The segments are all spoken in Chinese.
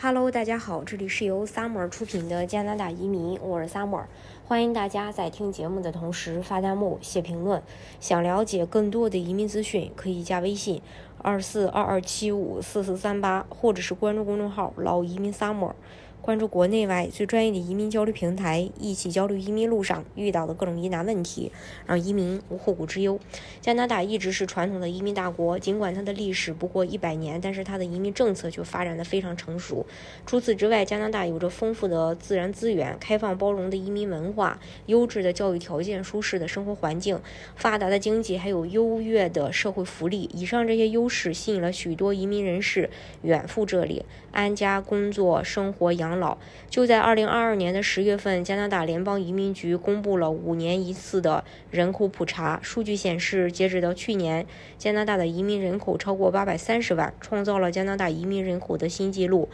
Hello，大家好，这里是由 Summer 出品的加拿大移民，我是 Summer，欢迎大家在听节目的同时发弹幕、写评论。想了解更多的移民资讯，可以加微信二四二二七五四四三八，或者是关注公众号“老移民 Summer”。关注国内外最专业的移民交流平台，一起交流移民路上遇到的各种疑难问题，让移民无后顾之忧。加拿大一直是传统的移民大国，尽管它的历史不过一百年，但是它的移民政策却发展的非常成熟。除此之外，加拿大有着丰富的自然资源、开放包容的移民文化、优质的教育条件、舒适的生活环境、发达的经济，还有优越的社会福利。以上这些优势吸引了许多移民人士远赴这里安家、工作、生活、养。养老就在二零二二年的十月份，加拿大联邦移民局公布了五年一次的人口普查。数据显示，截止到去年，加拿大的移民人口超过八百三十万，创造了加拿大移民人口的新纪录。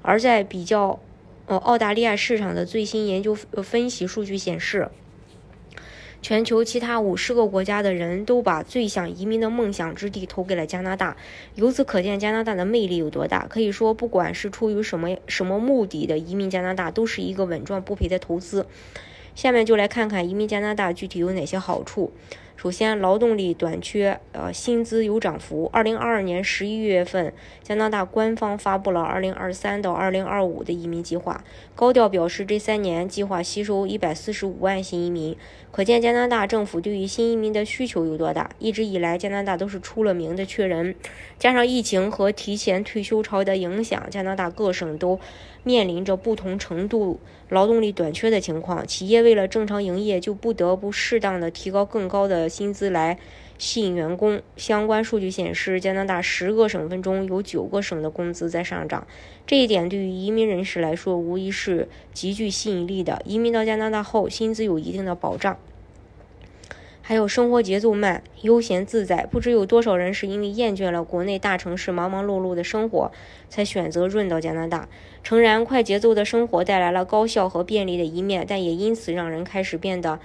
而在比较呃澳大利亚市场的最新研究分析数据显示。全球其他五十个国家的人都把最想移民的梦想之地投给了加拿大，由此可见加拿大的魅力有多大。可以说，不管是出于什么什么目的的移民加拿大，都是一个稳赚不赔的投资。下面就来看看移民加拿大具体有哪些好处。首先，劳动力短缺，呃，薪资有涨幅。二零二二年十一月份，加拿大官方发布了二零二三到二零二五的移民计划，高调表示这三年计划吸收一百四十五万新移民。可见加拿大政府对于新移民的需求有多大。一直以来，加拿大都是出了名的缺人，加上疫情和提前退休潮的影响，加拿大各省都面临着不同程度劳动力短缺的情况。企业为了正常营业，就不得不适当的提高更高的。薪资来吸引员工。相关数据显示，加拿大十个省份中有九个省的工资在上涨，这一点对于移民人士来说无疑是极具吸引力的。移民到加拿大后，薪资有一定的保障，还有生活节奏慢、悠闲自在。不知有多少人是因为厌倦了国内大城市忙忙碌碌的生活，才选择润到加拿大。诚然，快节奏的生活带来了高效和便利的一面，但也因此让人开始变得。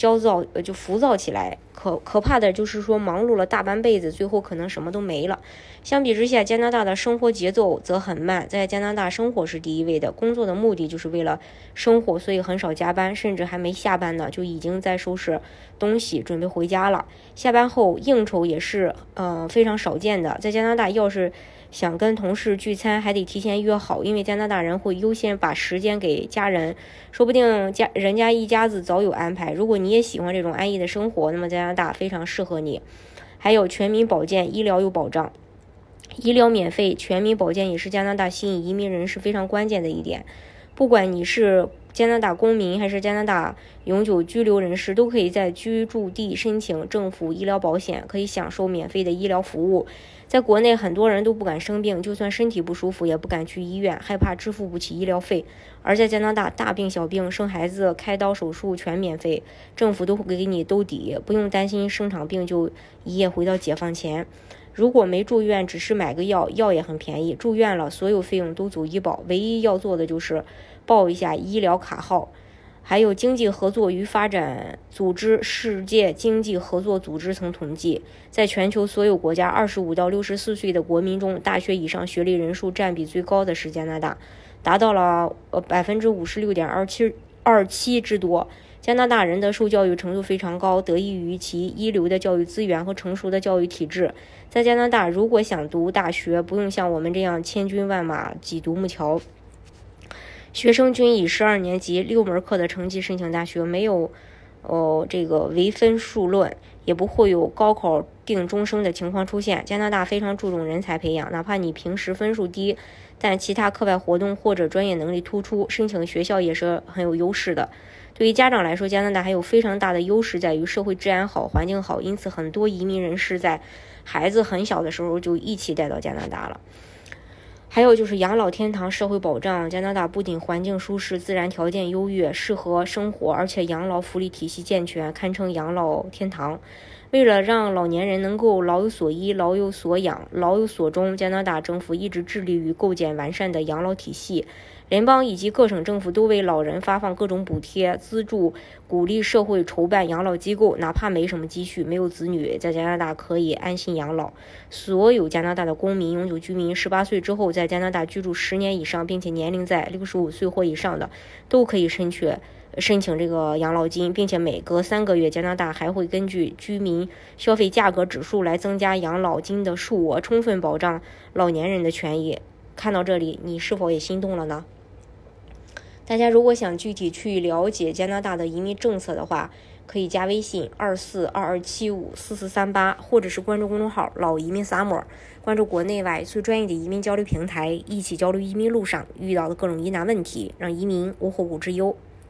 焦躁，呃，就浮躁起来。可可怕的就是说，忙碌了大半辈子，最后可能什么都没了。相比之下，加拿大的生活节奏则很慢。在加拿大，生活是第一位的，工作的目的就是为了生活，所以很少加班，甚至还没下班呢，就已经在收拾东西，准备回家了。下班后应酬也是，呃，非常少见的。在加拿大，要是想跟同事聚餐，还得提前约好，因为加拿大人会优先把时间给家人，说不定家人家一家子早有安排。如果你也喜欢这种安逸的生活，那么加拿大非常适合你。还有全民保健，医疗有保障，医疗免费，全民保健也是加拿大吸引移民人士非常关键的一点。不管你是加拿大公民还是加拿大永久居留人士，都可以在居住地申请政府医疗保险，可以享受免费的医疗服务。在国内，很多人都不敢生病，就算身体不舒服，也不敢去医院，害怕支付不起医疗费。而在加拿大，大病小病、生孩子、开刀手术全免费，政府都会给你兜底，不用担心生场病就一夜回到解放前。如果没住院，只是买个药，药也很便宜；住院了，所有费用都走医保，唯一要做的就是报一下医疗卡号。还有经济合作与发展组织（世界经济合作组织）曾统计，在全球所有国家，二十五到六十四岁的国民中，大学以上学历人数占比最高的是加拿大，达到了呃百分之五十六点二七二七之多。加拿大人的受教育程度非常高，得益于其一流的教育资源和成熟的教育体制。在加拿大，如果想读大学，不用像我们这样千军万马挤独木桥。学生均以十二年级六门课的成绩申请大学，没有，哦，这个唯分数论，也不会有高考定终生的情况出现。加拿大非常注重人才培养，哪怕你平时分数低，但其他课外活动或者专业能力突出，申请学校也是很有优势的。对于家长来说，加拿大还有非常大的优势在于社会治安好、环境好，因此很多移民人士在孩子很小的时候就一起带到加拿大了。还有就是养老天堂社会保障，加拿大不仅环境舒适、自然条件优越、适合生活，而且养老福利体系健全，堪称养老天堂。为了让老年人能够老有所依、老有所养、老有所终，加拿大政府一直致力于构建完善的养老体系。联邦以及各省政府都为老人发放各种补贴、资助，鼓励社会筹办养老机构。哪怕没什么积蓄、没有子女，在加拿大可以安心养老。所有加拿大的公民、永久居民，十八岁之后在加拿大居住十年以上，并且年龄在六十五岁或以上的，都可以申请申请这个养老金，并且每隔三个月，加拿大还会根据居民消费价格指数来增加养老金的数额，充分保障老年人的权益。看到这里，你是否也心动了呢？大家如果想具体去了解加拿大的移民政策的话，可以加微信二四二二七五四四三八，或者是关注公众号“老移民 summer”，关注国内外最专业的移民交流平台，一起交流移民路上遇到的各种疑难问题，让移民无后顾之忧。